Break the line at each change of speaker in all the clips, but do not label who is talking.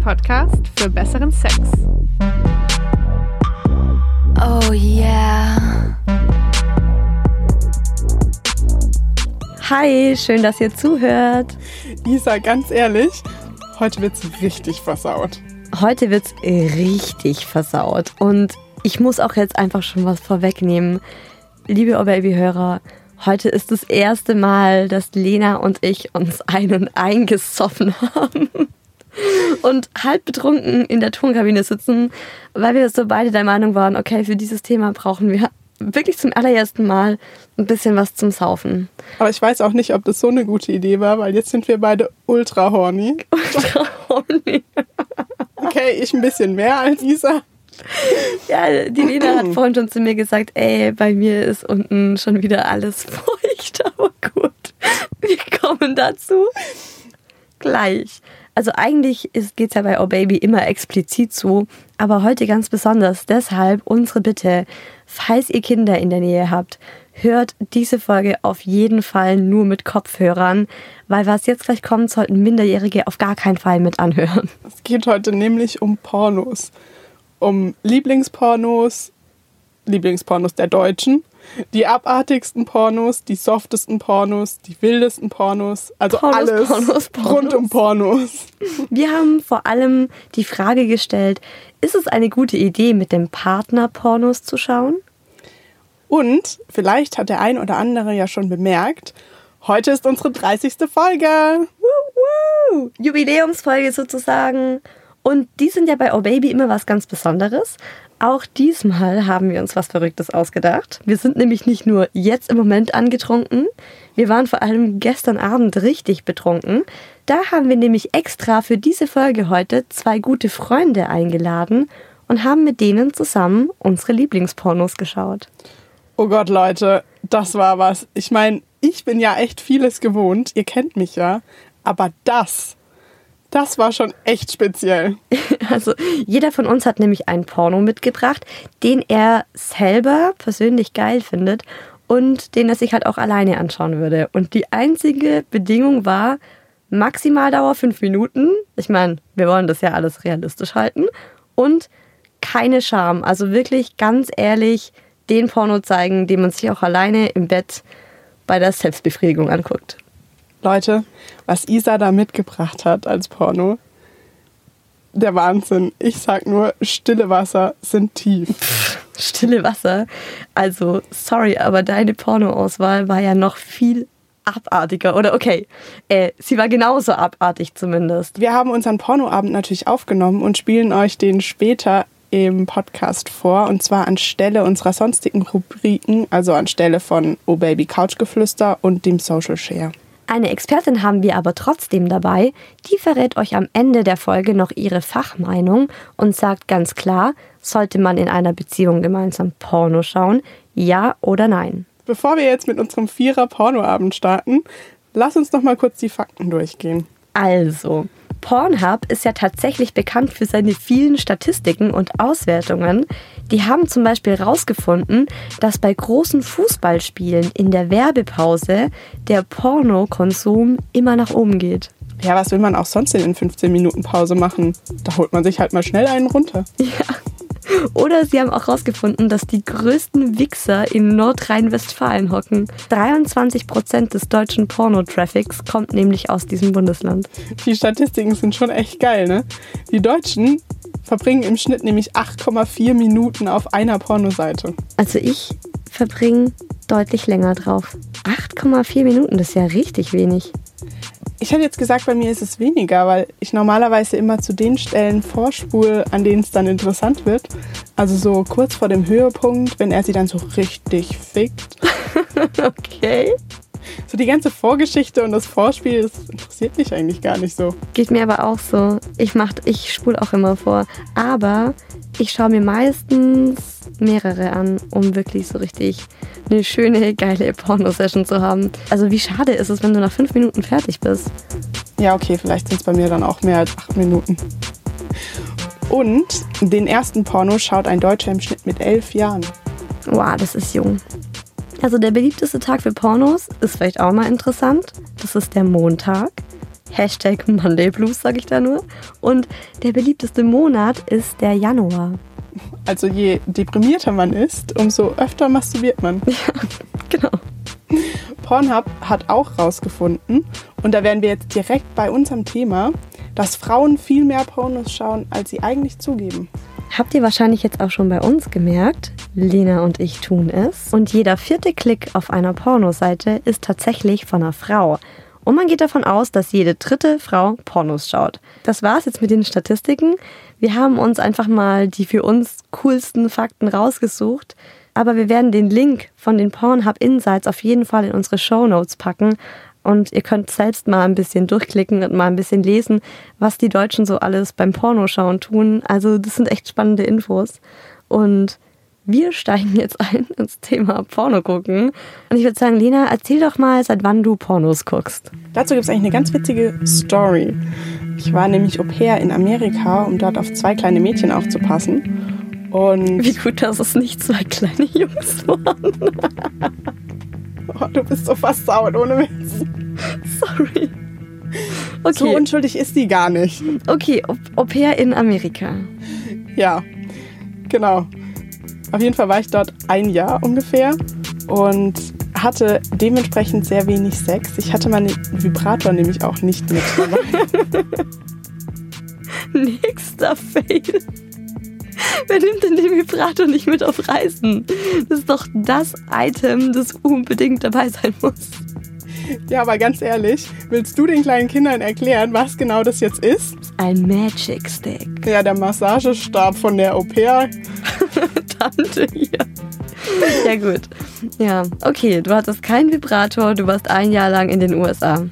Podcast für besseren Sex.
Oh yeah. Hi, schön, dass ihr zuhört.
Isa, ganz ehrlich, heute wird's richtig versaut.
Heute wird's richtig versaut. Und ich muss auch jetzt einfach schon was vorwegnehmen. Liebe Oh Baby-Hörer, Heute ist das erste Mal, dass Lena und ich uns einen eingesoffen haben und halb betrunken in der Tonkabine sitzen, weil wir so beide der Meinung waren, okay, für dieses Thema brauchen wir wirklich zum allerersten Mal ein bisschen was zum Saufen.
Aber ich weiß auch nicht, ob das so eine gute Idee war, weil jetzt sind wir beide ultra horny.
Ultra horny.
okay, ich ein bisschen mehr als Isa.
Ja, die Lena hat vorhin schon zu mir gesagt, ey, bei mir ist unten schon wieder alles feucht, aber gut. Wir kommen dazu gleich. Also eigentlich geht es ja bei Oh Baby immer explizit zu, aber heute ganz besonders. Deshalb unsere Bitte, falls ihr Kinder in der Nähe habt, hört diese Folge auf jeden Fall nur mit Kopfhörern, weil was jetzt gleich kommt, sollten Minderjährige auf gar keinen Fall mit anhören.
Es geht heute nämlich um Pornos um Lieblingspornos, Lieblingspornos der Deutschen, die abartigsten Pornos, die softesten Pornos, die wildesten Pornos, also Pornos, alles Pornos, Pornos. rund um Pornos.
Wir haben vor allem die Frage gestellt, ist es eine gute Idee, mit dem Partner Pornos zu schauen?
Und vielleicht hat der ein oder andere ja schon bemerkt, heute ist unsere 30. Folge.
Woo, woo. Jubiläumsfolge sozusagen. Und die sind ja bei Oh Baby immer was ganz Besonderes. Auch diesmal haben wir uns was Verrücktes ausgedacht. Wir sind nämlich nicht nur jetzt im Moment angetrunken, wir waren vor allem gestern Abend richtig betrunken. Da haben wir nämlich extra für diese Folge heute zwei gute Freunde eingeladen und haben mit denen zusammen unsere Lieblingspornos geschaut.
Oh Gott, Leute, das war was. Ich meine, ich bin ja echt vieles gewohnt, ihr kennt mich ja, aber das das war schon echt speziell.
Also jeder von uns hat nämlich einen Porno mitgebracht, den er selber persönlich geil findet und den er sich halt auch alleine anschauen würde. Und die einzige Bedingung war Maximaldauer fünf Minuten. Ich meine, wir wollen das ja alles realistisch halten. Und keine Scham. Also wirklich ganz ehrlich den Porno zeigen, den man sich auch alleine im Bett bei der Selbstbefriedigung anguckt.
Leute, was Isa da mitgebracht hat als Porno, der Wahnsinn. Ich sag nur, stille Wasser sind tief.
stille Wasser. Also, sorry, aber deine Pornoauswahl war ja noch viel abartiger. Oder okay, äh, sie war genauso abartig zumindest.
Wir haben unseren Pornoabend natürlich aufgenommen und spielen euch den später im Podcast vor. Und zwar anstelle unserer sonstigen Rubriken, also anstelle von Oh Baby Couchgeflüster und dem Social Share.
Eine Expertin haben wir aber trotzdem dabei, die verrät euch am Ende der Folge noch ihre Fachmeinung und sagt ganz klar, sollte man in einer Beziehung gemeinsam Porno schauen, ja oder nein.
Bevor wir jetzt mit unserem Vierer Pornoabend starten, lass uns noch mal kurz die Fakten durchgehen.
Also, Pornhub ist ja tatsächlich bekannt für seine vielen Statistiken und Auswertungen. Die haben zum Beispiel herausgefunden, dass bei großen Fußballspielen in der Werbepause der Pornokonsum immer nach oben geht.
Ja, was will man auch sonst in 15 Minuten Pause machen? Da holt man sich halt mal schnell einen runter.
Ja. Oder sie haben auch herausgefunden, dass die größten Wichser in Nordrhein-Westfalen hocken. 23 Prozent des deutschen Porno-Traffics kommt nämlich aus diesem Bundesland.
Die Statistiken sind schon echt geil, ne? Die Deutschen verbringen im Schnitt nämlich 8,4 Minuten auf einer Pornoseite.
Also ich verbringe deutlich länger drauf. 8,4 Minuten, das ist ja richtig wenig.
Ich hätte jetzt gesagt, bei mir ist es weniger, weil ich normalerweise immer zu den Stellen vorspule, an denen es dann interessant wird. Also so kurz vor dem Höhepunkt, wenn er sie dann so richtig fickt.
okay.
So die ganze Vorgeschichte und das Vorspiel, das interessiert mich eigentlich gar nicht so.
Geht mir aber auch so. Ich mach, ich spule auch immer vor. Aber ich schaue mir meistens mehrere an, um wirklich so richtig eine schöne, geile Porno-Session zu haben. Also wie schade ist es, wenn du nach fünf Minuten fertig bist?
Ja, okay, vielleicht sind es bei mir dann auch mehr als acht Minuten. Und den ersten Porno schaut ein Deutscher im Schnitt mit elf Jahren.
Wow, das ist jung. Also der beliebteste Tag für Pornos ist vielleicht auch mal interessant. Das ist der Montag. Hashtag Monday Blues, sage ich da nur. Und der beliebteste Monat ist der Januar.
Also je deprimierter man ist, umso öfter masturbiert man.
Genau.
Pornhub hat auch rausgefunden, und da wären wir jetzt direkt bei unserem Thema, dass Frauen viel mehr Pornos schauen, als sie eigentlich zugeben.
Habt ihr wahrscheinlich jetzt auch schon bei uns gemerkt, Lena und ich tun es. Und jeder vierte Klick auf einer Pornoseite ist tatsächlich von einer Frau. Und man geht davon aus, dass jede dritte Frau Pornos schaut. Das war's jetzt mit den Statistiken. Wir haben uns einfach mal die für uns coolsten Fakten rausgesucht. Aber wir werden den Link von den Pornhub Insights auf jeden Fall in unsere Show Notes packen. Und ihr könnt selbst mal ein bisschen durchklicken und mal ein bisschen lesen, was die Deutschen so alles beim Pornoschauen tun. Also das sind echt spannende Infos. Und wir steigen jetzt ein ins Thema Porno gucken. Und ich würde sagen, Lena, erzähl doch mal, seit wann du Pornos guckst.
Dazu gibt es eigentlich eine ganz witzige Story. Ich war nämlich Au pair in Amerika, um dort auf zwei kleine Mädchen aufzupassen. Und
Wie gut, dass es nicht zwei kleine Jungs waren.
oh, du bist so versaut, ohne Witz.
Sorry.
So
Okay,
unschuldig ist die gar nicht.
okay, Au- Au pair in Amerika.
Ja, genau. Auf jeden Fall war ich dort ein Jahr ungefähr und hatte dementsprechend sehr wenig Sex. Ich hatte meinen Vibrator nämlich auch nicht mit dabei.
Nächster Fail. Wer nimmt denn den Vibrator nicht mit auf Reisen? Das ist doch das Item, das unbedingt dabei sein muss.
Ja, aber ganz ehrlich, willst du den kleinen Kindern erklären, was genau das jetzt ist?
Ein Magic Stick.
Ja, der Massagestab von der Au pair.
Tante hier. Ja, gut. Ja, okay, du hattest keinen Vibrator, du warst ein Jahr lang in den USA.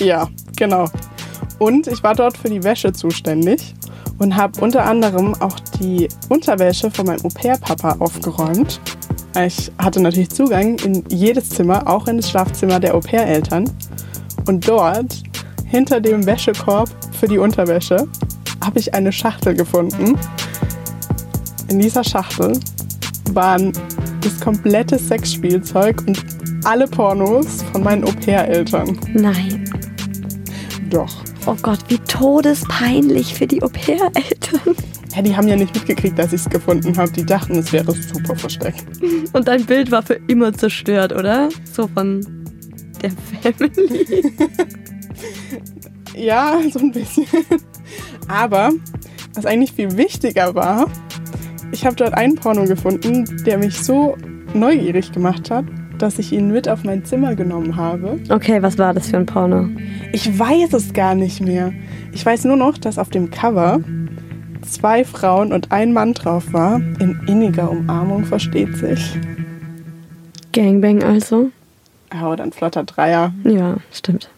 Ja, genau. Und ich war dort für die Wäsche zuständig und habe unter anderem auch die Unterwäsche von meinem Au-pair-Papa aufgeräumt. Ich hatte natürlich Zugang in jedes Zimmer, auch in das Schlafzimmer der Au-pair-Eltern. Und dort, hinter dem Wäschekorb für die Unterwäsche, habe ich eine Schachtel gefunden. In dieser Schachtel waren das komplette Sexspielzeug und alle Pornos von meinen Au-pair-Eltern.
Nein.
Doch.
Oh Gott, wie todespeinlich für die Au-pair-Eltern.
Ja, die haben ja nicht mitgekriegt, dass ich es gefunden habe. Die dachten, es wäre super versteckt.
Und dein Bild war für immer zerstört, oder? So von der Family.
Ja, so ein bisschen. Aber was eigentlich viel wichtiger war, ich habe dort einen Porno gefunden, der mich so neugierig gemacht hat, dass ich ihn mit auf mein Zimmer genommen habe.
Okay, was war das für ein Porno?
Ich weiß es gar nicht mehr. Ich weiß nur noch, dass auf dem Cover zwei Frauen und ein Mann drauf war. In inniger Umarmung versteht sich.
Gangbang also?
Ja, oder ein flotter Dreier.
Ja, stimmt.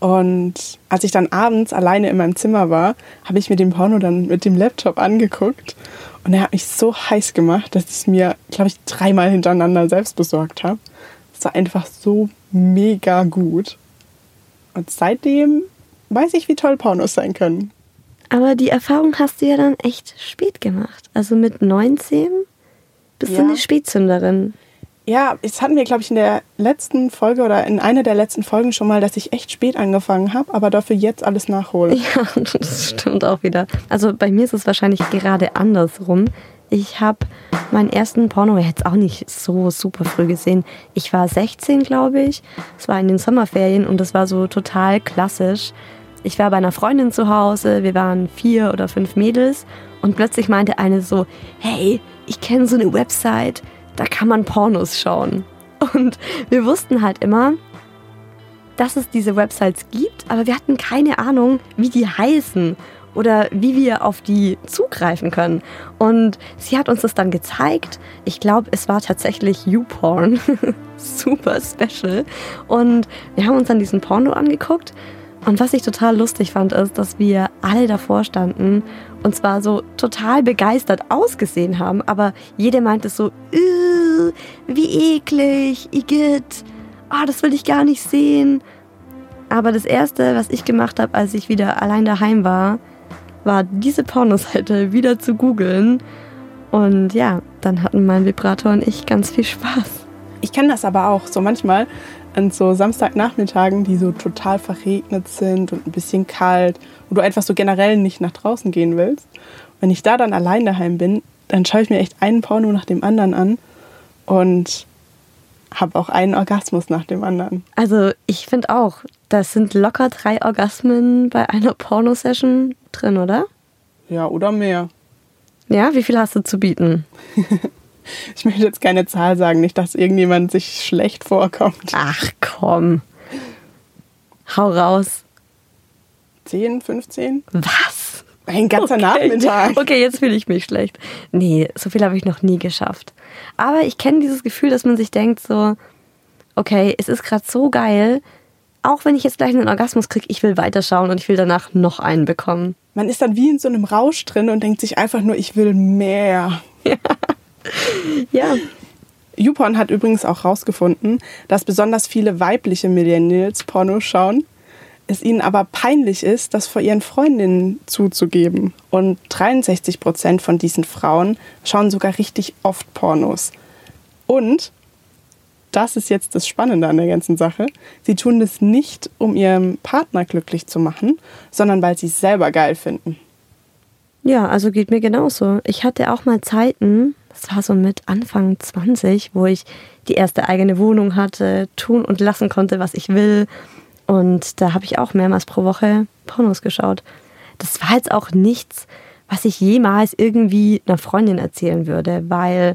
Und als ich dann abends alleine in meinem Zimmer war, habe ich mir den Porno dann mit dem Laptop angeguckt. Und er hat mich so heiß gemacht, dass ich es mir, glaube ich, dreimal hintereinander selbst besorgt habe. Es war einfach so mega gut. Und seitdem weiß ich, wie toll Pornos sein können.
Aber die Erfahrung hast du ja dann echt spät gemacht. Also mit 19 bist
Ja.
du eine Spätzünderin.
Ja, das hatten wir, glaube ich, in der letzten Folge oder in einer der letzten Folgen schon mal, dass ich echt spät angefangen habe, aber dafür jetzt alles nachhole.
Ja, das stimmt auch wieder. Also bei mir ist es wahrscheinlich gerade andersrum. Ich habe meinen ersten Porno jetzt auch nicht so super früh gesehen. Ich war 16, glaube ich. Es war in den Sommerferien und das war so total klassisch. Ich war bei einer Freundin zu Hause, wir waren vier oder fünf Mädels und plötzlich meinte eine so, hey, ich kenne so eine Website, da kann man Pornos schauen. Und wir wussten halt immer, dass es diese Websites gibt, aber wir hatten keine Ahnung, wie die heißen oder wie wir auf die zugreifen können. Und sie hat uns das dann gezeigt. Ich glaube, es war tatsächlich YouPorn. Super special. Und wir haben uns dann diesen Porno angeguckt. Und was ich total lustig fand, ist, dass wir alle davor standen und zwar so total begeistert ausgesehen haben, aber jede meinte so, "Äh, wie eklig, igitt, ah, das will ich gar nicht sehen. Aber das Erste, was ich gemacht habe, als ich wieder allein daheim war, war diese Pornoseite wieder zu googeln. Und ja, dann hatten mein Vibrator und ich ganz viel Spaß.
Ich kenne das aber auch. So manchmal an so Samstagnachmittagen, die so total verregnet sind und ein bisschen kalt, wo du einfach so generell nicht nach draußen gehen willst. Wenn ich da dann allein daheim bin, dann schaue ich mir echt einen Porno nach dem anderen an und habe auch einen Orgasmus nach dem anderen.
Also ich finde auch, das sind locker drei Orgasmen bei einer Pornosession drin, oder?
Ja, oder mehr.
Ja, wie viel hast du zu bieten?
Ich möchte jetzt keine Zahl sagen, nicht, dass irgendjemand sich schlecht vorkommt.
Ach komm. Hau raus.
10, 15?
Was?
Ein ganzer
Okay.
Nachmittag.
Okay, jetzt fühle ich mich schlecht. Nee, so viel habe ich noch nie geschafft. Aber ich kenne dieses Gefühl, dass man sich denkt so, okay, es ist gerade so geil, auch wenn ich jetzt gleich einen Orgasmus kriege, ich will weiterschauen und ich will danach noch einen bekommen.
Man ist dann wie in so einem Rausch drin und denkt sich einfach nur, ich will mehr.
Ja,
YouPorn hat übrigens auch herausgefunden, dass besonders viele weibliche Millennials Porno schauen, es ihnen aber peinlich ist, das vor ihren Freundinnen zuzugeben. Und 63 Prozent von diesen Frauen schauen sogar richtig oft Pornos. Und, das ist jetzt das Spannende an der ganzen Sache, sie tun das nicht, um ihren Partner glücklich zu machen, sondern weil sie es selber geil finden.
Ja, also geht mir genauso. Ich hatte auch mal Zeiten, das war so mit Anfang 20, wo ich die erste eigene Wohnung hatte, tun und lassen konnte, was ich will. Und da habe ich auch mehrmals pro Woche Pornos geschaut. Das war jetzt auch nichts, was ich jemals irgendwie einer Freundin erzählen würde, weil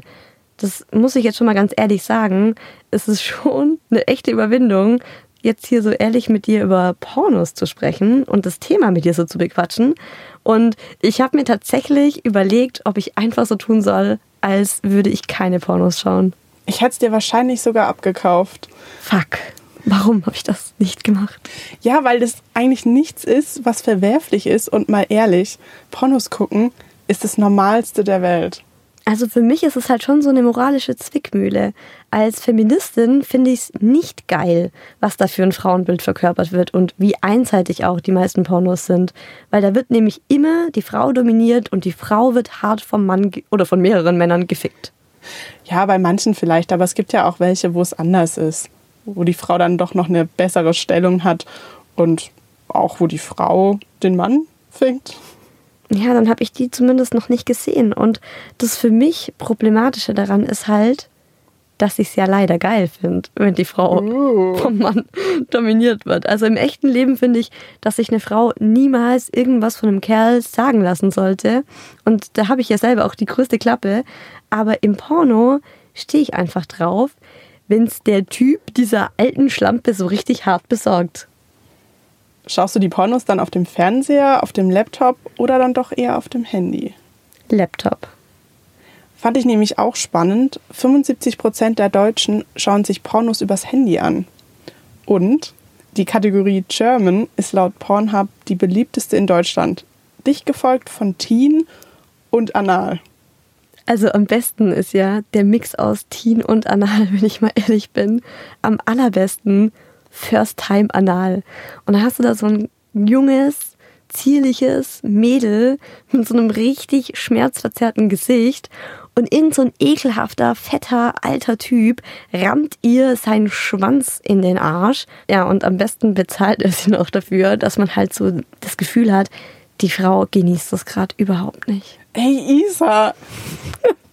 das muss ich jetzt schon mal ganz ehrlich sagen, es ist schon eine echte Überwindung, jetzt hier so ehrlich mit dir über Pornos zu sprechen und das Thema mit dir so zu bequatschen. Und ich habe mir tatsächlich überlegt, ob ich einfach so tun soll, als würde ich keine Pornos schauen.
Ich hätte es dir wahrscheinlich sogar abgekauft.
Fuck. Warum habe ich das nicht gemacht?
Ja, weil das eigentlich nichts ist, was verwerflich ist. Und mal ehrlich, Pornos gucken ist das Normalste der Welt.
Also für mich ist es halt schon so eine moralische Zwickmühle. Als Feministin finde ich es nicht geil, was da für ein Frauenbild verkörpert wird und wie einseitig auch die meisten Pornos sind. Weil da wird nämlich immer die Frau dominiert und die Frau wird hart vom Mann oder von mehreren Männern gefickt.
Ja, bei manchen vielleicht, aber es gibt ja auch welche, wo es anders ist. Wo die Frau dann doch noch eine bessere Stellung hat und auch wo die Frau den Mann fickt.
Ja, dann habe ich die zumindest noch nicht gesehen. Und das für mich Problematische daran ist halt, dass ich es ja leider geil finde, wenn die Frau vom Mann dominiert wird. Also im echten Leben finde ich, dass sich eine Frau niemals irgendwas von einem Kerl sagen lassen sollte. Und da habe ich ja selber auch die größte Klappe. Aber im Porno stehe ich einfach drauf, wenn es der Typ dieser alten Schlampe so richtig hart besorgt.
Schaust du die Pornos dann auf dem Fernseher, auf dem Laptop oder dann doch eher auf dem Handy?
Laptop.
Fand ich nämlich auch spannend. 75 Prozent der Deutschen schauen sich Pornos übers Handy an. Und die Kategorie German ist laut Pornhub die beliebteste in Deutschland. Dicht gefolgt von Teen und Anal.
Also am besten ist ja der Mix aus Teen und Anal, wenn ich mal ehrlich bin. Am allerbesten First Time Anal. Und da hast du da so ein junges, zierliches Mädel mit so einem richtig schmerzverzerrten Gesicht und irgend so ein ekelhafter, fetter, alter Typ rammt ihr seinen Schwanz in den Arsch. Ja, und am besten bezahlt er sie noch dafür, dass man halt so das Gefühl hat, die Frau genießt das gerade überhaupt nicht.
Ey, Isa!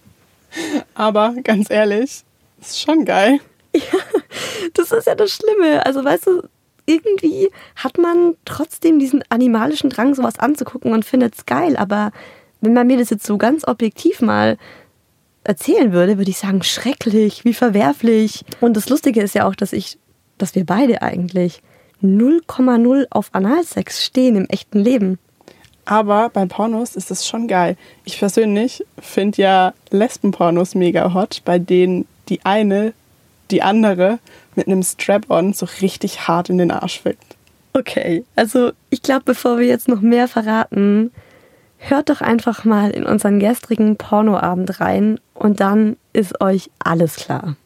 Aber ganz ehrlich, ist schon geil.
Das ist ja das Schlimme. Also, weißt du, irgendwie hat man trotzdem diesen animalischen Drang, sowas anzugucken und findet es geil. Aber wenn man mir das jetzt so ganz objektiv mal erzählen würde, würde ich sagen, schrecklich, wie verwerflich. Und das Lustige ist ja auch, dass ich, dass wir beide eigentlich 0,0 auf Analsex stehen im echten Leben.
Aber bei Pornos ist es schon geil. Ich persönlich finde ja Lesbenpornos mega hot, bei denen die eine die andere mit einem Strap-on so richtig hart in den Arsch fickt.
Okay, also ich glaube, bevor wir jetzt noch mehr verraten, hört doch einfach mal in unseren gestrigen Pornoabend rein und dann ist euch alles klar.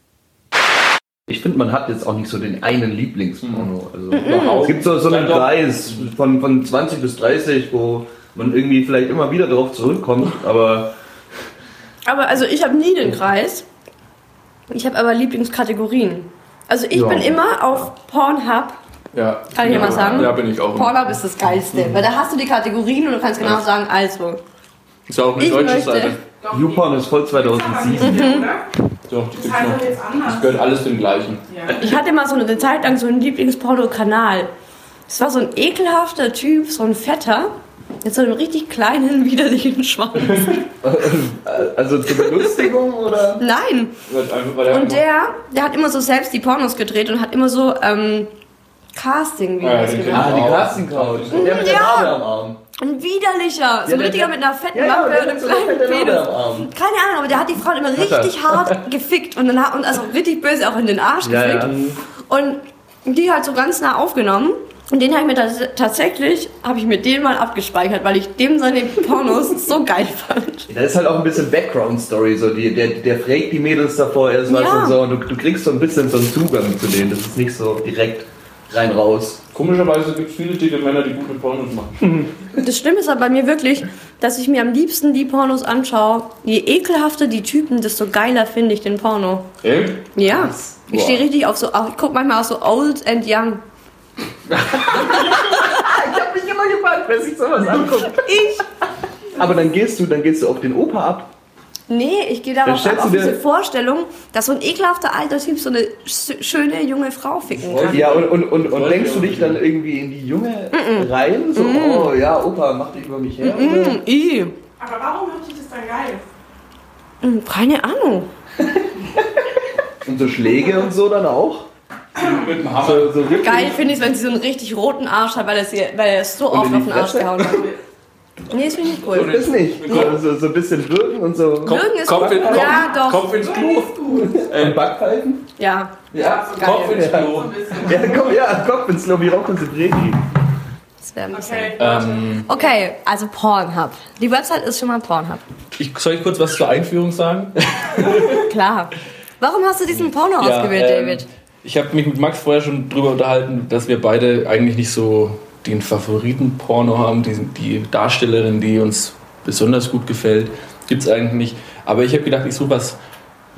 Ich finde, man hat jetzt auch nicht so den einen Lieblingsporno. Also,
Überhaupt.
es gibt so, so einen. Kreis von, von 20 bis 30, wo man irgendwie vielleicht immer wieder darauf zurückkommt, aber
Aber also ich habe nie den Kreis. Ich habe aber Lieblingskategorien.
Also ich
Ja.
bin immer auf Pornhub.
Ja.
Kann ich dir
ja,
mal sagen?
Ja, bin ich auch.
Pornhub ist das Geilste. Weil da hast du die Kategorien und du kannst genau
Ja.
sagen, also.
Ist ja auch eine
Ich
deutsche
möchte-
Seite.
YouPorn ist voll 2007.
Mhm.
Doch, die gibt's noch. Das gehört alles dem gleichen.
Ich hatte mal so eine Zeit lang so einen Lieblingsporno-Kanal. Das war so ein ekelhafter Typ, so ein Fetter. Mit so einem richtig kleinen, widerlichen Schwanz.
Also zur Belustigung oder?
Nein. Und der, der hat immer so selbst die Pornos gedreht und hat immer so ähm, Casting-Videos
Ja, den
gemacht.
Ah, die
Auch.
Casting Couch. Der mit der
Ja.
Nadel am Arm.
Ein widerlicher. So
Ja,
ein
der-
richtiger mit einer fetten
Ja, ja, der
und einem
mit
kleinen Penis.
am Arm.
Keine Ahnung, aber der hat die Frauen immer
er.
richtig hart gefickt und, dann, hat- und also richtig böse auch in den Arsch
Ja,
gefickt.
ja.
Und die halt so ganz nah aufgenommen. Und den habe ich mir tats tatsächlich, habe ich mir den mal abgespeichert, weil ich dem seine Pornos so geil fand.
Da ist halt auch ein bisschen Background-Story, so die, der, der fragt die Mädels davor erst was
Ja.
und so und du, du kriegst so ein bisschen so einen Zugang zu denen. Das ist nicht so direkt rein raus.
Komischerweise gibt es viele dicke Männer, die gute Pornos machen.
Das Schlimme ist aber bei mir wirklich, dass ich mir am liebsten die Pornos anschaue. Je ekelhafter die Typen, desto geiler finde ich den Porno.
Echt?
Ja. Ich
Boah.
stehe richtig auf so, ich gucke manchmal auch so Old and Young.
Ich hab mich immer gefragt, wer sich sowas anguckt.
Ich?
Aber dann gehst du, dann gehst du auf den Opa ab.
Nee, ich gehe darauf ab, auf diese Vorstellung, dass so ein ekelhafter alter Typ so eine sch- schöne junge Frau ficken kann.
Ja, und, und, und, und denkst du dich dann irgendwie in die Junge rein? So, oh ja, Opa, mach dich über mich her.
Mm, i.
Aber warum hört sich das dann geil?
Mm, Keine Ahnung.
Und so Schläge und so dann auch?
Mit dem Hammer.
So, so?
Geil finde ich, wenn sie so einen richtig roten Arsch hat, weil er, weil er es so oft auf den Arsch gehauen hat. Nee, das finde ich nicht cool.
das nicht. So, so, so ein bisschen wirken und so.
Kopf,
Würgen ist
Kopf,
gut.
in, Kopf,
Ja, doch.
Kopf ins Klo.
Und Backpfeifen?
Ja.
Ja.
Kopf ins Klo.
Ja, komm, ja, Kopf ins Lobby, Rocco Sebredi.
Das wäre ein bisschen.
Okay.
Ähm,
Okay, also Pornhub. Die Website ist schon mal Pornhub.
ich, soll ich kurz was zur Einführung sagen?
Klar. Warum hast du diesen Porno
Ja,
ausgewählt,
ähm,
David?
Ich habe mich mit Max vorher schon drüber unterhalten, dass wir beide eigentlich nicht so den Favoriten-Porno haben, die, die Darstellerin, die uns besonders gut gefällt, gibt es eigentlich nicht. Aber ich habe gedacht, ich suche was,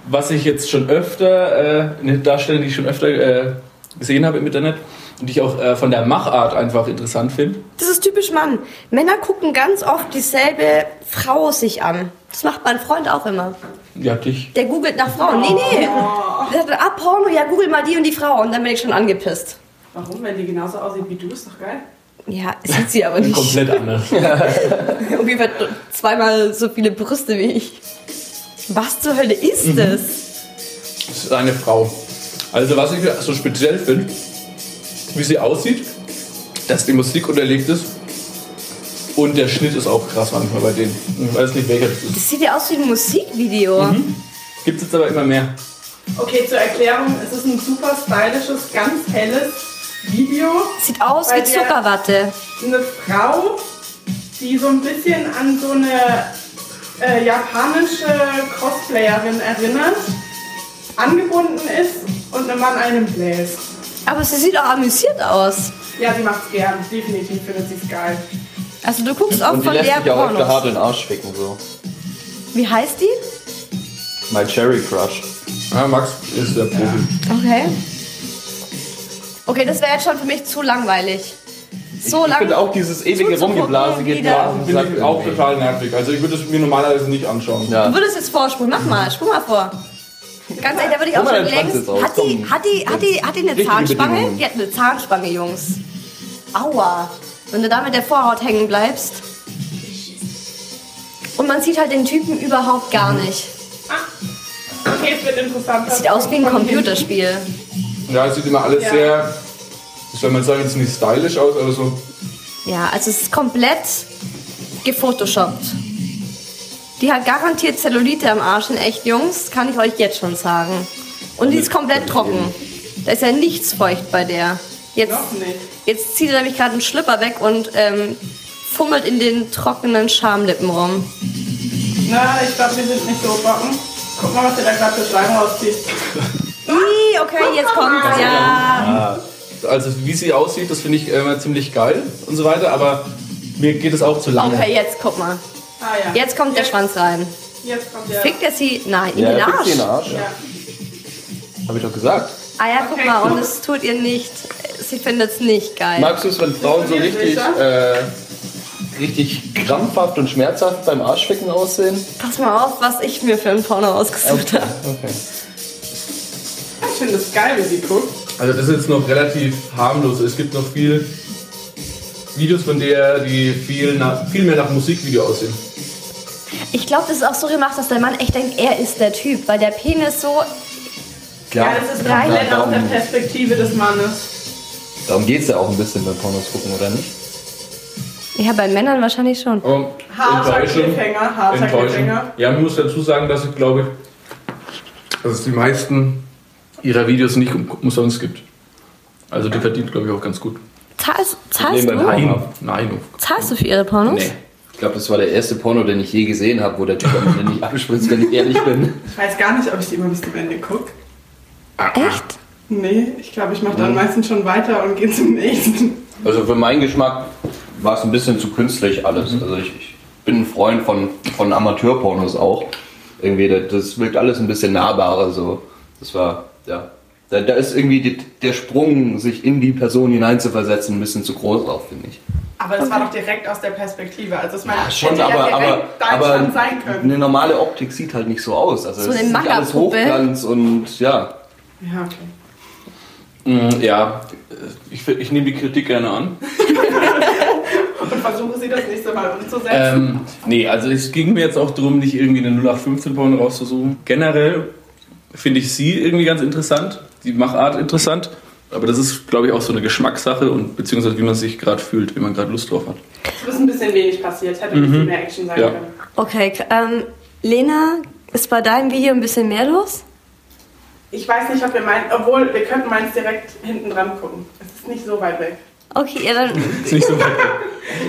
was ich jetzt schon öfter, äh, eine Darstellerin, die ich schon öfter äh, gesehen habe im Internet und die ich auch äh, von der Machart einfach interessant finde.
Das ist typisch Mann. Männer gucken ganz oft dieselbe Frau sich an. Das macht mein Freund auch immer.
Ja, dich.
Der googelt nach Frauen. Nee, nee. Der sagt, ah, Porno, ja, google mal die und die Frau. Und dann bin ich schon angepisst.
Warum? Wenn die genauso aussieht wie du, ist doch geil.
Ja, sieht sie aber nicht.
Komplett anders.
Ungefähr zweimal so viele Brüste wie ich. Was zur Hölle ist das?
Das ist eine Frau. Also was ich so speziell finde, wie sie aussieht, dass die Musik unterlegt ist und der Schnitt ist auch krass manchmal bei denen. Ich weiß nicht welcher das ist.
Das sieht ja aus wie ein Musikvideo.
Gibt es jetzt aber immer mehr.
Okay, zur Erklärung, es ist ein super stylisches, ganz helles Video.
Sieht aus wie Zuckerwatte.
Eine Frau, die so ein bisschen an so eine äh, japanische Cosplayerin erinnert, angebunden ist und einem Mann einen bläst.
Aber sie sieht auch amüsiert aus.
Ja, sie macht's gern. Definitiv findet sie's geil.
Also du guckst auch
Und die
von
lässt
der
sich auch öfter hart
Pornos.
in den Arsch ficken, so.
Wie heißt die?
My Cherry Crush.
Ah, Max ist der Profi.
Okay. Okay, das wäre jetzt schon für mich zu langweilig. So
ich
lang.
finde auch dieses ewige
zuzugucken
Rumgeblasige
wieder.
ja, das
Finde ich auch
irgendwie.
total nervig. Also ich würde es mir normalerweise nicht anschauen.
Ja.
Du würdest jetzt vorspulen. Mach mal, spul mal vor. Ganz ehrlich, da würde ich auch
mal
schon längst. Hat die, hat, die, hat, die, hat die eine
Richtige
Zahnspange? Die hat eine Zahnspange, Jungs. Aua. Wenn du da mit der Vorhaut hängen bleibst. Und man sieht halt den Typen überhaupt gar nicht.
Okay, es wird interessant.
Sieht aus wie ein Computerspiel.
Ja, es sieht immer alles
Ja.
sehr, wie soll man sagen, jetzt nicht stylisch aus, aber so.
Ja, also es ist komplett gefotoshoppt. Die hat garantiert Zellulite am Arsch in echt, Jungs. Kann ich euch jetzt schon sagen. Und die ist komplett trocken. Da ist ja nichts feucht bei der. Jetzt,
Noch nicht.
jetzt zieht er nämlich gerade einen Schlüpper weg und ähm, fummelt in den trockenen Schamlippen rum.
Na, ich glaube, wir sind nicht so trocken. Guck mal, was der da gerade für Schleim rauszieht.
Ih, okay, jetzt kommt's, ja.
Also wie sie aussieht, das finde ich immer ziemlich geil und so weiter, aber mir geht es auch zu lange.
Okay, jetzt guck mal.
Ah ja.
Jetzt kommt der Schwanz rein.
Jetzt kommt der.
Fickt er sie? Nein, in
Ja,
den
fickt
Arsch.
sie in den Arsch.
Ja.
Hab ich doch gesagt.
Ah ja, guck
Okay,
mal, und es tut ihr nicht. Sie findet es nicht geil.
Magst du es, wenn Frauen so richtig, äh, richtig krampfhaft und schmerzhaft beim Arschficken aussehen?
Pass mal auf, was ich mir für ein Porno ausgesucht habe.
Okay.
Ich finde es geil, wie sie guckt.
Also das ist jetzt noch relativ harmlos. Es gibt noch viel Videos von der, die viel, nach, viel mehr nach Musikvideo aussehen.
Ich glaube, das ist auch so gemacht, dass der Mann echt denkt, er ist der Typ, weil der Penis so.
Ja, das ist
Rein-
komplett aus der Perspektive des Mannes.
darum geht es ja auch ein bisschen beim Pornos gucken, oder nicht?
Ja, bei Männern wahrscheinlich schon.
Aber
Harter
enttäuschend.
Cliffhanger, harter. Cliffhanger.
Ja, man muss dazu sagen, dass ich glaube, dass es die meisten ihrer Videos nicht um- umsonst gibt. Also die verdient, glaube ich, auch ganz gut.
Zahlst, zahlst du?
ein.
Nein, nein.
Zahlst du für ihre Pornos?
Nee.
Ich glaube, das war der erste Porno, den ich je gesehen habe, wo der Typ am Ende nicht abspritzt, wenn ich ehrlich bin.
Ich weiß gar nicht, ob ich die immer bis zum Ende gucke.
Echt?
Nee, ich glaube, ich mache dann meistens schon weiter und gehe zum nächsten.
Also für meinen Geschmack war es ein bisschen zu künstlich alles. Also ich, ich bin ein Freund von, von Amateurpornos auch. Irgendwie, das, das wirkt alles ein bisschen nahbarer so. Das war, ja. Da, da ist irgendwie die, der Sprung, sich in die Person hineinzuversetzen, ein bisschen zu groß auch, finde ich.
Aber das war doch direkt aus der Perspektive. Also es meine,
Ja, schon,
hätte
aber,
ja direkt
aber, aber
sein können.
eine normale Optik sieht halt nicht so aus. Also
So
es ist nicht alles. Hochglanz und ja.
Ja, okay.
Mm, Ja, ich, ich nehme die Kritik gerne an.
Und versuche sie das nächste Mal umzusetzen.
Ähm, nee, also es ging mir jetzt auch darum, nicht irgendwie eine 0815-Porno rauszusuchen. Generell finde ich sie irgendwie ganz interessant, die Machart interessant. Aber das ist, glaube ich, auch so eine Geschmackssache und beziehungsweise wie man sich gerade fühlt, wie man gerade Lust drauf hat.
es ist ein bisschen wenig passiert. Hätte ein bisschen mehr Action sein
Mhm. Ja.
können.
Okay, ähm, Lena, ist bei deinem Video ein bisschen mehr los?
Ich weiß nicht, ob wir meinen, obwohl wir könnten meins direkt hinten dran gucken. Es ist nicht so weit weg.
Okay, ja, dann.
Ist nicht so weit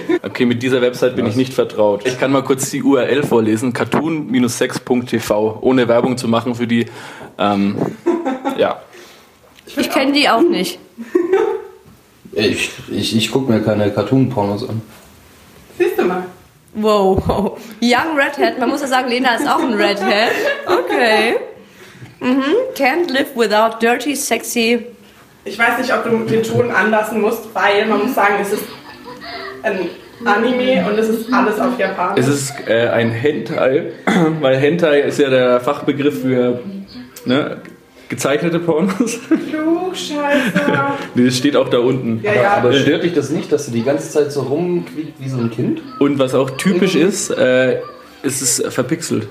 weg. Okay, mit dieser Website bin ich nicht vertraut. Ich kann mal kurz die URL vorlesen: cartoon-6.tv, ohne Werbung zu machen für die. Ähm, ja.
Ich kenne die auch nicht.
Ich, ich, ich gucke mir keine Cartoon-Pornos an.
Siehst du mal.
Wow, wow. Young Redhead. Man muss ja sagen, Lena ist auch ein Redhead. Okay. Mhm. Can't live without dirty, sexy.
Ich weiß nicht, ob du den Ton anlassen musst, weil man muss sagen, es ist ein Anime und es ist alles auf Japanisch.
Es ist äh, ein Hentai, weil Hentai ist ja der Fachbegriff für ne, gezeichnete Pornos.
Klugscheißer.
Nee, Das steht auch da unten.
Ja, ja.
Aber stört dich das nicht, dass du die ganze Zeit so rumquiekt wie so ein Kind?
Und was auch typisch ist, äh, ist es verpixelt.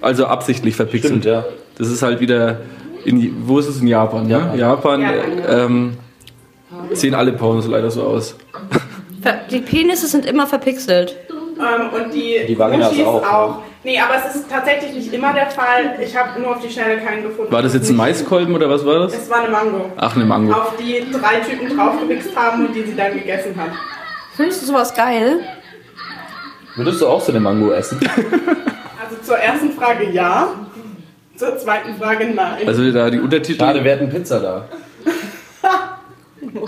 Also absichtlich verpixelt.
Stimmt, ja.
Das ist halt wieder. In, wo ist es in Japan? Ja? Japan,
Ja.
ähm, sehen alle Pornos leider so aus.
Ver- Die Penisse sind immer verpixelt.
Ähm, und die,
Die Vagina auch,
auch. Nee, aber es ist tatsächlich nicht immer der Fall. Ich habe nur auf die Schnelle keinen gefunden.
War das jetzt ein Mais-Kolben oder was war das?
Es war eine Mango.
Ach, eine Mango.
Auf die drei Typen draufgewichst haben und die sie dann gegessen hat.
Findest du sowas geil?
Würdest du auch so eine Mango essen?
Also zur ersten Frage ja. Zur zweiten Frage nein.
Also da die Untertitel.
Schade, wir hatten Pizza da.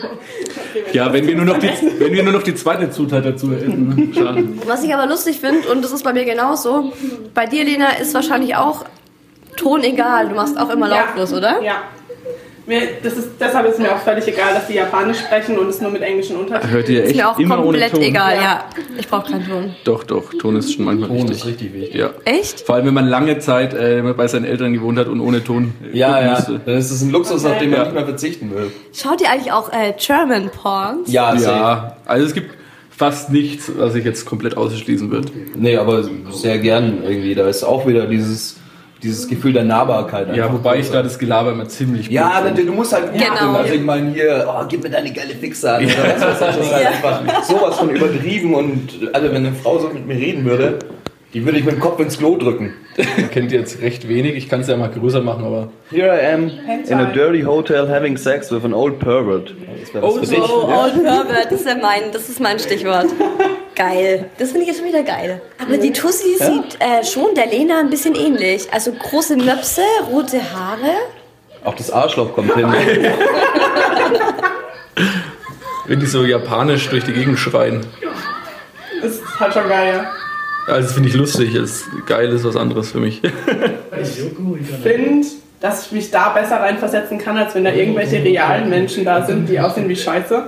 Ja, wenn wir, nur noch die, wenn wir nur noch die zweite Zutat dazu hätten. Schade.
Was ich aber lustig finde, und das ist bei mir genauso, bei dir, Lena, ist wahrscheinlich auch Ton egal. Du machst auch immer
Ja.
lautlos, oder?
Ja. Mir, das ist, deshalb ist mir auch völlig egal, dass die Japanisch sprechen und es nur mit englischen Untertiteln
Hört ihr
Ist
echt
mir auch
immer ohne
komplett
Ton?
egal, ja.
Ja.
Ich brauche keinen Ton.
Doch, doch, Ton ist schon manchmal
Ton
wichtig.
ist richtig wichtig.
Ja.
Echt?
Vor allem, wenn man lange Zeit äh, bei seinen Eltern gewohnt hat und ohne Ton. äh,
Ja, ja.
musste.
Dann ist es ein Luxus, auf den man
Ja.
nicht mehr verzichten will.
Schaut ihr eigentlich auch äh, German Porns?
Ja.
Ja, also es gibt fast nichts, was ich jetzt komplett ausschließen würde.
Nee, aber sehr gern irgendwie. Da ist auch wieder dieses, dieses Gefühl der Nahbarkeit.
Ja, wobei ich da das Gelaber immer ziemlich
Ja,
blöd
du, du musst halt gut
Genau.
Also ich meine hier, oh, gib mir deine geile Fixe an. Ich, das ist halt einfach sowas von übertrieben und also wenn eine Frau so mit mir reden würde, die würde ich mit dem Kopf ins Klo drücken.
Man kennt jetzt recht wenig. Ich kann es ja mal größer machen, aber.
Here I am in a dirty hotel having sex with an old pervert. Das was für dich.
Oh, Old Herbert, das ist ja mein, das ist mein Stichwort. Geil. Das finde ich jetzt schon wieder geil. Aber die Tussi sieht äh, schon der Lena ein bisschen ähnlich. Also große Möpse, rote Haare.
Auch das Arschloch kommt hin.
Wenn die so japanisch durch die Gegend schreien.
Das ist halt schon geil.
Also das finde ich lustig. Das geil ist was anderes für mich.
Ich finde, dass ich mich da besser reinversetzen kann, als wenn da irgendwelche realen Menschen da sind, die aussehen wie Scheiße.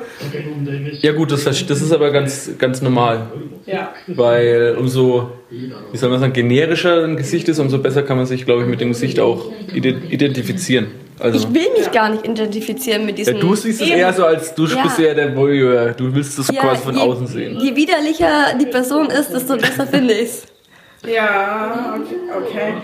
Ja gut, das, das ist aber ganz, ganz normal.
Ja.
Weil umso, wie soll man sagen, generischer ein Gesicht ist, umso besser kann man sich, glaube ich, mit dem Gesicht auch ide- identifizieren. Also,
Ich will mich gar nicht identifizieren mit
ja,
diesem.
du siehst es
Eben.
eher so als, du
Ja.
bist eher der Voyeur. Du willst das
Ja,
quasi von
je-
außen sehen.
Je widerlicher die Person ist, desto besser finde ich's.
Ja, okay. okay.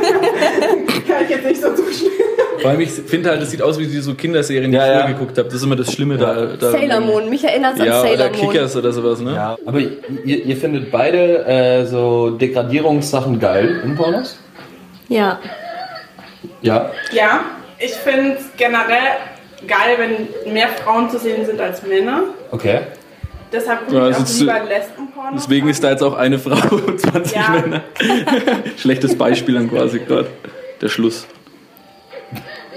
kann ich jetzt nicht so zustimmen.
Vor allem, ich finde halt, es sieht aus wie so Kinderserien, die
Ja,
ich früher
ja.
geguckt habe. Das ist immer das Schlimme da. da
Sailor Moon, mich erinnert es
Ja,
an
oder
Sailor Moon.
Kickers oder sowas, ne?
Ja, aber ihr, ihr findet beide äh, so Degradierungssachen geil in Pornos?
Ja.
Ja.
Ja, ich finde es generell geil, wenn mehr Frauen zu sehen sind als Männer.
Okay.
Deshalb gucke
Ja,
ich
also
auch
zu-
lieber Lesbenpornos.
Deswegen ist da jetzt auch eine Frau und 20
Ja.
Männer. Schlechtes Beispiel dann quasi gerade. Der Schluss.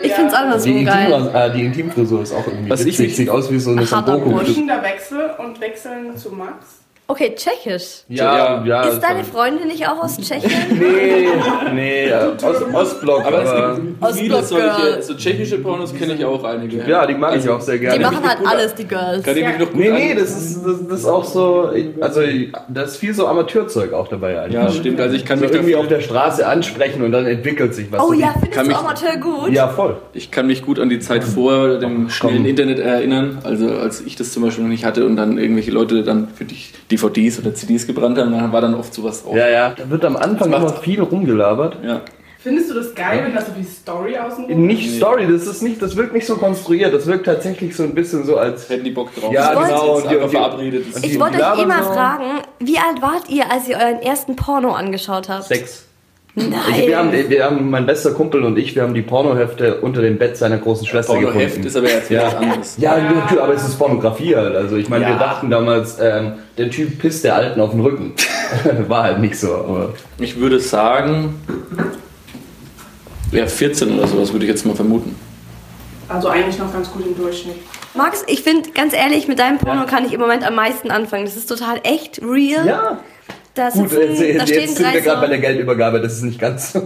Ich finde es
Die,
andersrum geil.
Intim, äh, die Intimfrisur ist auch irgendwie
Was ich
witzig.
nicht-
Sieht aus wie so eine.
Fließender Wechsel und wechseln zu Max.
Okay, tschechisch.
Ja, ja.
Ist deine Freundin nicht auch aus Tschechien?
Nee, nee, äh, Ost, Ostblock,
Aber
aber.
es gibt viele solche, so tschechische Pornos kenne ich auch einige.
ja, die mag ich auch sehr gerne.
Die machen halt alles, die Girls.
Kann ich mich noch gut
Nee, nee, das ist, das, das ist auch so, also da ist viel so Amateurzeug auch dabei eigentlich.
Ja, stimmt. Also ich kann
So
mich
irgendwie auf der Straße ansprechen und dann entwickelt sich was.
Oh
So
ja, findest
kann
du
mich-
Amateur gut?
Ja, voll.
Ich kann mich gut an die Zeit vor dem schnellen. Internet erinnern, also als ich das zum Beispiel noch nicht hatte und dann irgendwelche Leute dann für dich DVDs oder CDs gebrannt haben, dann war dann oft sowas drauf.
Ja, ja. Da wird am Anfang
Das
immer viel rumgelabert.
Ja.
Findest du das geil, wenn da so viel Story außen
Nicht Story, das ist nicht, das wirkt nicht so konstruiert. Das wirkt tatsächlich so ein bisschen so als.
Hätten die Bock drauf.
Ja,
Das ist
genau, und die- und die-
verabredet.
und
Ich
die
wollte euch
so.
fragen, wie alt wart ihr, als ihr euren ersten Porno angeschaut habt?
Sechs.
Nein.
Ich, wir, haben, wir haben, mein bester Kumpel und ich, wir haben die Pornohefte unter dem Bett seiner großen Schwester
Pornoheft
gefunden.
ist aber jetzt
Ja.
was anderes.
Ja, natürlich, aber es ist Pornografie halt. Also ich meine, wir
Ja.
dachten damals, ähm, der Typ pisst der Alten auf den Rücken. War halt nicht so, aber.
Ich würde sagen, ja, 14 oder sowas würde ich jetzt mal vermuten.
Also eigentlich noch ganz gut im Durchschnitt.
Max, ich finde, ganz ehrlich, mit deinem Porno kann ich im Moment am meisten anfangen. Das ist total echt, real.
Ja,
Da,
gut,
sitzen,
jetzt,
da
jetzt sind wir gerade bei der Geldübergabe, das ist nicht ganz so.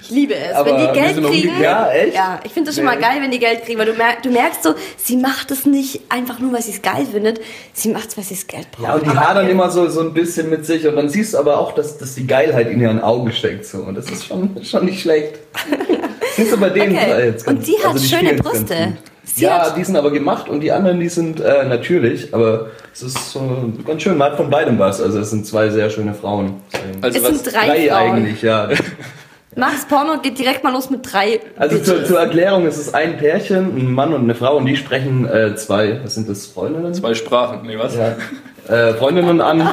Ich liebe es.
Aber
wenn die Geld kriegen.
Ja, echt?
Ja, ich finde das schon
Nee.
mal geil, wenn die Geld kriegen, weil du, mer du merkst so, sie macht es nicht einfach nur, weil sie es geil findet. Sie macht es, weil sie das Geld braucht.
Ja, und die hadern immer so, so ein bisschen mit sich und dann siehst du aber auch, dass, dass die Geilheit in ihren Augen steckt. So. Und das ist schon, schon nicht schlecht. siehst du bei denen
Okay.
jetzt
Und sie hat
die
schöne
ganz
Brüste. Sie
ja, die sind aber gemacht und die anderen, die sind äh, natürlich, aber es ist so ganz schön, man hat von beidem was. Also es sind zwei sehr schöne Frauen.
Also
es
was,
sind drei, Frauen.
eigentlich, ja.
Max Porno geht direkt mal los mit drei.
Also zur, zur Erklärung, es ist ein Pärchen, ein Mann und eine Frau und die sprechen äh, zwei, was sind das, Freundinnen?
zwei Sprachen, nee, was?
Ja. Äh, Freundinnen an,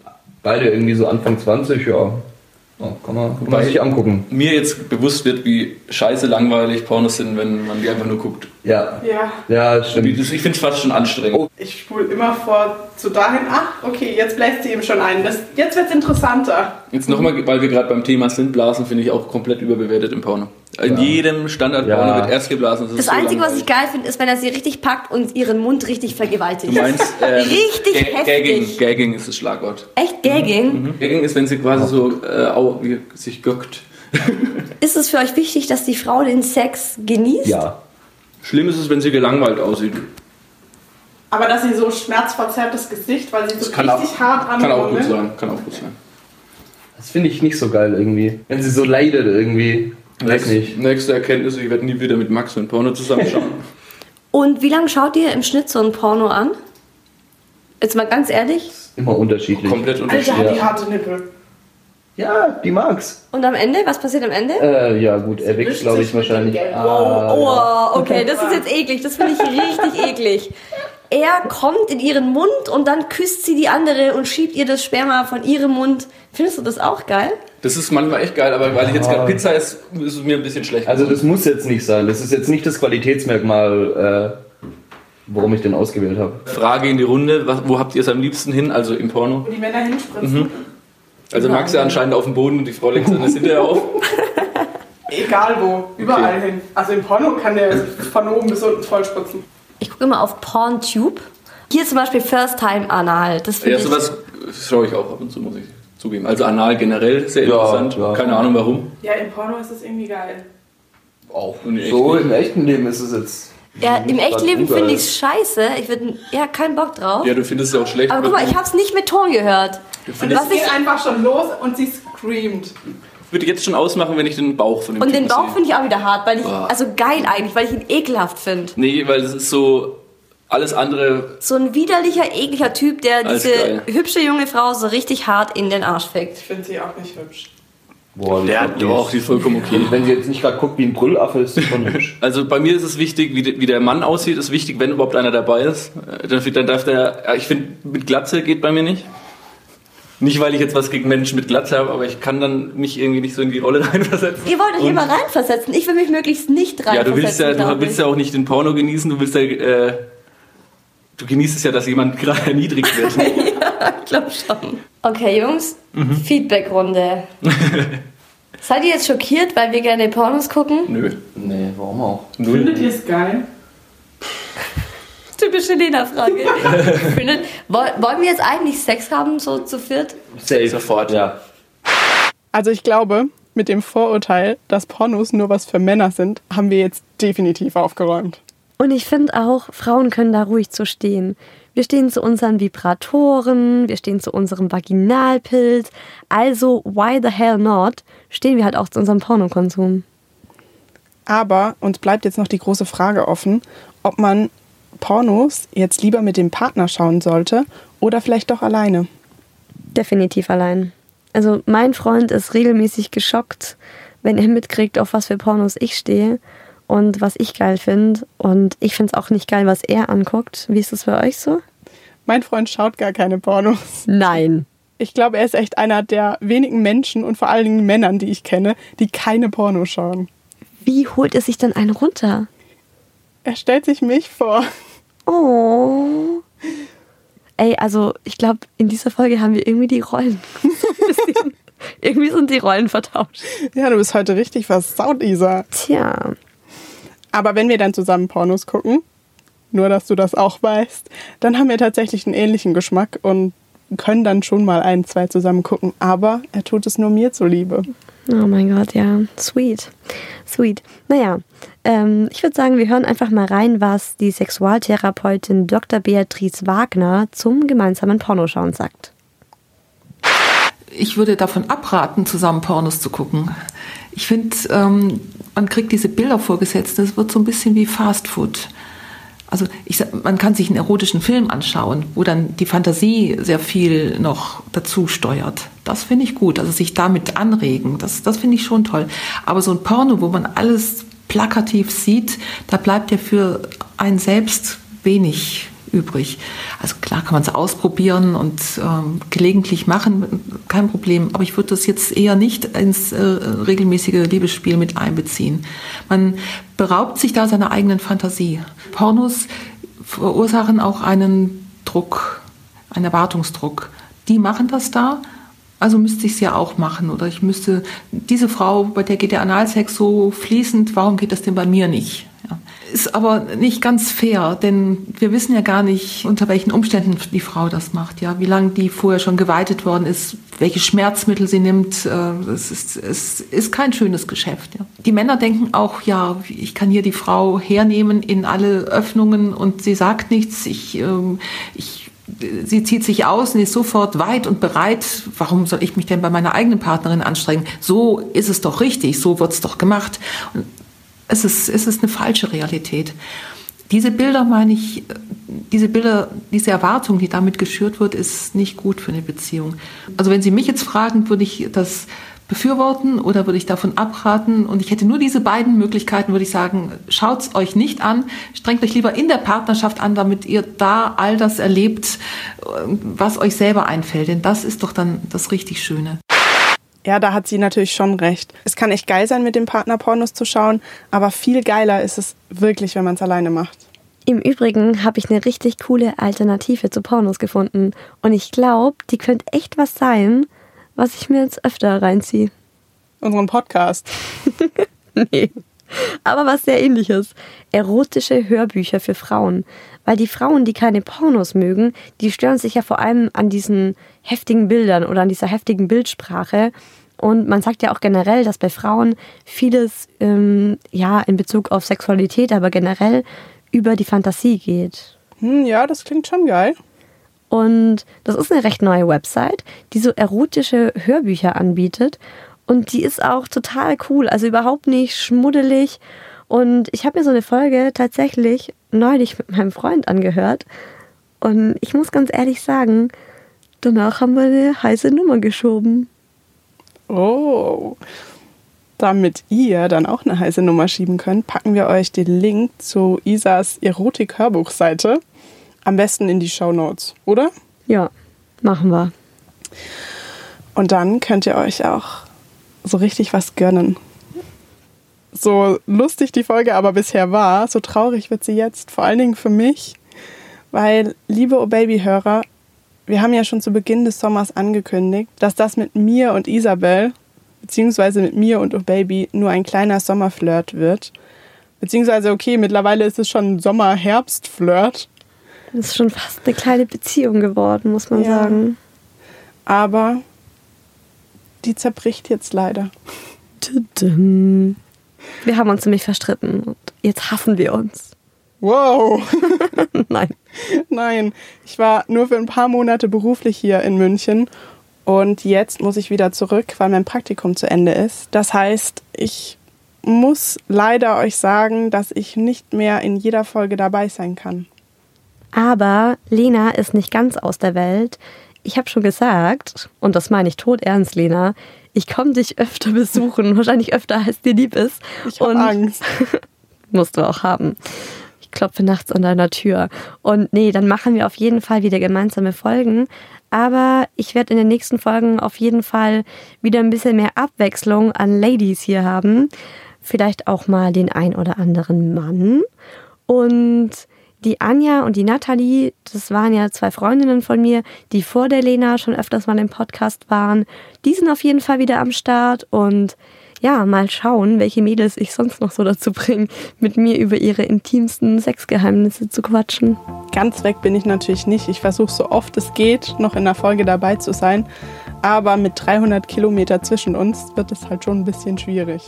beide irgendwie so Anfang 20, ja. Oh, kann man, kann man sich angucken.
Mir jetzt bewusst wird, wie scheiße langweilig Pornos sind, wenn man die einfach nur guckt.
Ja,
Ja,
ja, stimmt.
Ich finde es fast schon anstrengend.
Oh.
ich spule immer vor zu dahin. Ach, okay, jetzt bläst sie eben schon ein. Das, jetzt wird's interessanter.
Jetzt nochmal, weil wir gerade beim Thema sind, Blasen finde ich auch komplett überbewertet im Porno. In
Ja.
jedem Standard-Porno
Ja.
wird erst geblasen.
Das
so
Einzige, was ich geil finde, ist, wenn er sie richtig packt und ihren Mund richtig
Du
vergewaltigt.
meinst, ähm,
Richtig
Ga-
heftig.
Gagging, Gagging ist das Schlagwort.
Echt Gagging?
Gagging ist, wenn sie quasi so äh, au, wie, sich göckt.
Ist es für euch wichtig, dass die Frau den Sex genießt?
Ja.
Schlimm ist es, wenn sie gelangweilt aussieht.
Aber dass sie so schmerzverzerrtes Gesicht, weil sie so
kann
richtig
auch-
hart
Kann auch gut
anrollen.
sein. Kann auch gut sein.
Das finde ich nicht so geil irgendwie. Wenn sie so leidet irgendwie. Weiß nicht.
Nächste Erkenntnis, ich werde nie wieder mit Max und Porno zusammenschauen.
Und wie lange schaut ihr im Schnitt so ein Porno an? Jetzt mal ganz ehrlich.
Immer unterschiedlich.
Komplett
Alter,
unterschiedlich.
hat die
Ja.
harte Nippel.
Ja, die mag's.
Und am Ende? Was passiert am Ende?
Äh, ja, gut, er wächst, glaube ich, wahrscheinlich. Ah,
Oh, okay, das ist jetzt eklig. Das finde ich richtig eklig. Er kommt in ihren Mund und dann küsst sie die andere und schiebt ihr das Sperma von ihrem Mund. Findest du das auch geil?
Das ist manchmal echt geil, aber weil ich jetzt gerade Pizza esse, ist es mir ein bisschen schlecht.
Also das muss jetzt nicht sein. Das ist jetzt nicht das Qualitätsmerkmal, äh, warum ich den ausgewählt habe.
Frage in die Runde, was, wo habt ihr es am liebsten hin? Also im Porno?
Wo die Männer hinspritzen.
Also Max ja anscheinend auf dem Boden und die Frau legt es hinterher auf.
Egal wo, überall hin. Also im Porno kann der von oben bis unten vollspritzen.
Ich gucke immer auf PornTube. Hier zum Beispiel First Time Anal. Das
Ja, sowas schaue ich auch ab und zu, muss ich zugeben. Also Anal generell sehr
Ja,
interessant.
ja.
Keine Ahnung warum.
Ja, im Porno ist das irgendwie geil.
Auch
im
so
echten
im echten Leben ist es jetzt.
Ja, im echten Leben finde ich es scheiße. Ich würde ja keinen Bock drauf.
Ja, du findest es ja auch schlecht.
Aber guck mal, ich habe es nicht mit Ton gehört.
Und es
ich,
geht einfach schon los und sie screamt.
würde jetzt schon ausmachen, wenn ich den Bauch von dem
und den
Typen
Bauch
sehe.
finde ich auch wieder hart, weil ich,
Boah.
also geil eigentlich, weil ich ihn ekelhaft finde.
Nee, weil das ist so alles andere.
So ein widerlicher, ekliger Typ, der diese
geil.
hübsche junge Frau so richtig hart in den Arsch fickt.
Ich finde sie auch nicht hübsch.
Boah, die
Ja,
ist
doch, die ist vollkommen okay.
Wenn sie jetzt nicht gerade guckt wie ein Brüllaffe, ist sie schon hübsch.
Also bei mir ist es wichtig, wie, de- wie der Mann aussieht, ist wichtig, wenn überhaupt einer dabei ist. Äh, Dann, dann darf der, ja, ich finde, mit Glatze geht bei mir nicht. Nicht, weil ich jetzt was gegen Menschen mit Glatze habe, aber ich kann dann mich irgendwie nicht so in die Rolle reinversetzen.
Ihr wollt euch immer reinversetzen. Ich will mich möglichst nicht
Ja,
reinversetzen.
du willst ja, du willst ja auch nicht den Porno genießen, du willst ja, äh, du genießt es ja, dass jemand gerade erniedrigt wird.
Ich glaube schon. Okay, Jungs,
Mhm.
Feedback-Runde. Seid ihr jetzt schockiert, weil wir gerne Pornos gucken?
Nö.
Nee, warum auch?
Findet ihr es geil?
Typische Lena-Frage. Wollen wir jetzt eigentlich Sex haben, so zu viert?
Safe.
Sofort.
Ja.
Also ich glaube, mit dem Vorurteil, dass Pornos nur was für Männer sind, haben wir jetzt definitiv aufgeräumt.
Und ich finde auch, Frauen können da ruhig zu stehen. Wir stehen zu unseren Vibratoren, wir stehen zu unserem Vaginalpilz. Also, why the hell not? Stehen wir halt auch zu unserem Pornokonsum.
Aber uns bleibt jetzt noch die große Frage offen, ob man Pornos jetzt lieber mit dem Partner schauen sollte oder vielleicht doch alleine.
Definitiv allein. Also, mein Freund ist regelmäßig geschockt, wenn er mitkriegt, auf was für Pornos ich stehe und was ich geil finde. Und ich finde es auch nicht geil, was er anguckt. Wie ist das bei euch so?
Mein Freund schaut gar keine Pornos.
Nein.
Ich glaube, er ist echt einer der wenigen Menschen und vor allen Dingen Männern, die ich kenne, die keine Pornos schauen.
Wie holt er sich dann einen runter?
Er stellt sich mich vor.
Oh. Ey, also ich glaube, in dieser Folge haben wir irgendwie die Rollen. irgendwie sind die Rollen vertauscht.
Ja, du bist heute richtig versaut, Isa.
Tja.
Aber wenn wir dann zusammen Pornos gucken, nur dass du das auch weißt, dann haben wir tatsächlich einen ähnlichen Geschmack und können dann schon mal ein, zwei zusammen gucken. Aber er tut es nur mir zuliebe.
Oh mein Gott, ja. Sweet. Sweet. Naja, ähm, ich würde sagen, wir hören einfach mal rein, was die Sexualtherapeutin Dr. Beatrice Wagner zum gemeinsamen Pornoschauen sagt.
Ich würde davon abraten, zusammen Pornos zu gucken. Ich finde, ähm, man kriegt diese Bilder vorgesetzt, das wird so ein bisschen wie Fast Food. Also ich, man kann sich einen erotischen Film anschauen, wo dann die Fantasie sehr viel noch dazu steuert. Das finde ich gut, also sich damit anregen, das, das finde ich schon toll. Aber so ein Porno, wo man alles plakativ sieht, da bleibt ja für einen selbst wenig übrig. Also klar kann man es ausprobieren und ähm, gelegentlich machen, kein Problem. Aber ich würde das jetzt eher nicht ins äh, regelmäßige Liebesspiel mit einbeziehen. Man beraubt sich da seiner eigenen Fantasie. Pornos verursachen auch einen Druck, einen Erwartungsdruck. Die machen das da, also müsste ich es ja auch machen. Oder ich müsste, diese Frau, bei der geht der Analsex so fließend, warum geht das denn bei mir nicht? Ist aber nicht ganz fair, denn wir wissen ja gar nicht, unter welchen Umständen die Frau das macht. Ja, wie lange die vorher schon geweitet worden ist, welche Schmerzmittel sie nimmt. äh, Es ist, es ist kein schönes Geschäft. Ja. Die Männer denken auch, ja, ich kann hier die Frau hernehmen in alle Öffnungen und sie sagt nichts. Ich, ähm, ich sie zieht sich aus und ist sofort weit und bereit. Warum soll ich mich denn bei meiner eigenen Partnerin anstrengen? So ist es doch richtig, so wird es doch gemacht. Und es ist, es ist eine falsche Realität. Diese Bilder, meine ich, diese Bilder, diese Erwartung, die damit geschürt wird, ist nicht gut für eine Beziehung. Also wenn Sie mich jetzt fragen, würde ich das befürworten oder würde ich davon abraten? Und ich hätte nur diese beiden Möglichkeiten, würde ich sagen, schaut's euch nicht an, strengt euch lieber in der Partnerschaft an, damit ihr da all das erlebt, was euch selber einfällt. Denn das ist doch dann das richtig Schöne.
Ja, da hat sie natürlich schon recht. Es kann echt geil sein, mit dem Partner Pornos zu schauen, aber viel geiler ist es wirklich, wenn man es alleine macht.
Im Übrigen habe ich eine richtig coole Alternative zu Pornos gefunden. Und ich glaube, die könnte echt was sein, was ich mir jetzt öfter reinziehe.
Unseren Podcast.
Nee. Aber was sehr ähnliches. Erotische Hörbücher für Frauen. Weil die Frauen, die keine Pornos mögen, die stören sich ja vor allem an diesen heftigen Bildern oder an dieser heftigen Bildsprache. Und man sagt ja auch generell, dass bei Frauen vieles ähm, ja in Bezug auf Sexualität, aber generell über die Fantasie geht.
Hm, ja, das klingt schon geil.
Und das ist eine recht neue Website, die so erotische Hörbücher anbietet. Und die ist auch total cool, also überhaupt nicht schmuddelig. Und ich habe mir so eine Folge tatsächlich neulich mit meinem Freund angehört. Und ich muss ganz ehrlich sagen, danach haben wir eine heiße Nummer geschoben.
Oh. Damit ihr dann auch eine heiße Nummer schieben könnt, packen wir euch den Link zu Isas Erotik-Hörbuchseite am besten in die Show Notes, oder?
Ja, machen wir.
Und dann könnt ihr euch auch so richtig was gönnen. So lustig die Folge aber bisher war, so traurig wird sie jetzt, vor allen Dingen für mich, weil, liebe O Baby-Hörer, wir haben ja schon zu Beginn des Sommers angekündigt, dass das mit mir und Isabel, beziehungsweise mit mir und O Baby, nur ein kleiner Sommerflirt wird. Beziehungsweise, okay, mittlerweile ist es schon Sommer-Herbst-Flirt.
Das ist schon fast eine kleine Beziehung geworden, muss man
Ja.
sagen.
Aber die zerbricht jetzt leider.
Wir haben uns nämlich verstritten und jetzt hassen wir uns.
Wow!
Nein.
Nein, ich war nur für ein paar Monate beruflich hier in München und jetzt muss ich wieder zurück, weil mein Praktikum zu Ende ist. Das heißt, ich muss leider euch sagen, dass ich nicht mehr in jeder Folge dabei sein kann.
Aber Lena ist nicht ganz aus der Welt. Ich habe schon gesagt, und das meine ich todernst, Lena, ich komme dich öfter besuchen, wahrscheinlich öfter als dir lieb ist.
Ich habe
Und-
Angst.
Musst du auch haben. Ich klopfe nachts an deiner Tür. Und nee, dann machen wir auf jeden Fall wieder gemeinsame Folgen. Aber ich werde in den nächsten Folgen auf jeden Fall wieder ein bisschen mehr Abwechslung an Ladies hier haben. Vielleicht auch mal den ein oder anderen Mann. Und die Anja und die Nathalie, das waren ja zwei Freundinnen von mir, die vor der Lena schon öfters mal im Podcast waren. Die sind auf jeden Fall wieder am Start und ja, mal schauen, welche Mädels ich sonst noch so dazu bringe, mit mir über ihre intimsten Sexgeheimnisse zu quatschen.
Ganz weg bin ich natürlich nicht. Ich versuche so oft es geht, noch in der Folge dabei zu sein. Aber mit 300 Kilometer zwischen uns wird es halt schon ein bisschen schwierig.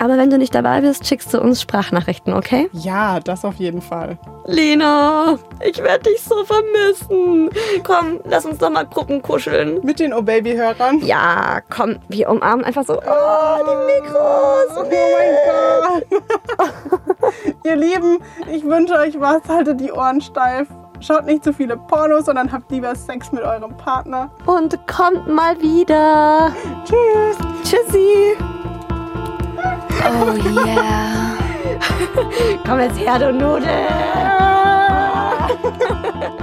Aber wenn du nicht dabei bist, schickst du uns Sprachnachrichten, okay?
Ja, das auf jeden Fall.
Lena, ich werde dich so vermissen. Komm, lass uns doch mal Gruppen kuscheln.
Mit den O-Baby-Hörern.
Ja, komm, wir umarmen einfach so. Oh, die Mikros.
Oh mein Gott. Ihr Lieben, ich wünsche euch was. Haltet die Ohren steif. Schaut nicht zu viele Pornos, sondern habt lieber Sex mit eurem Partner.
Und kommt mal wieder.
Tschüss.
Tschüssi.
Oh yeah.
Komm jetzt her, du Nudel.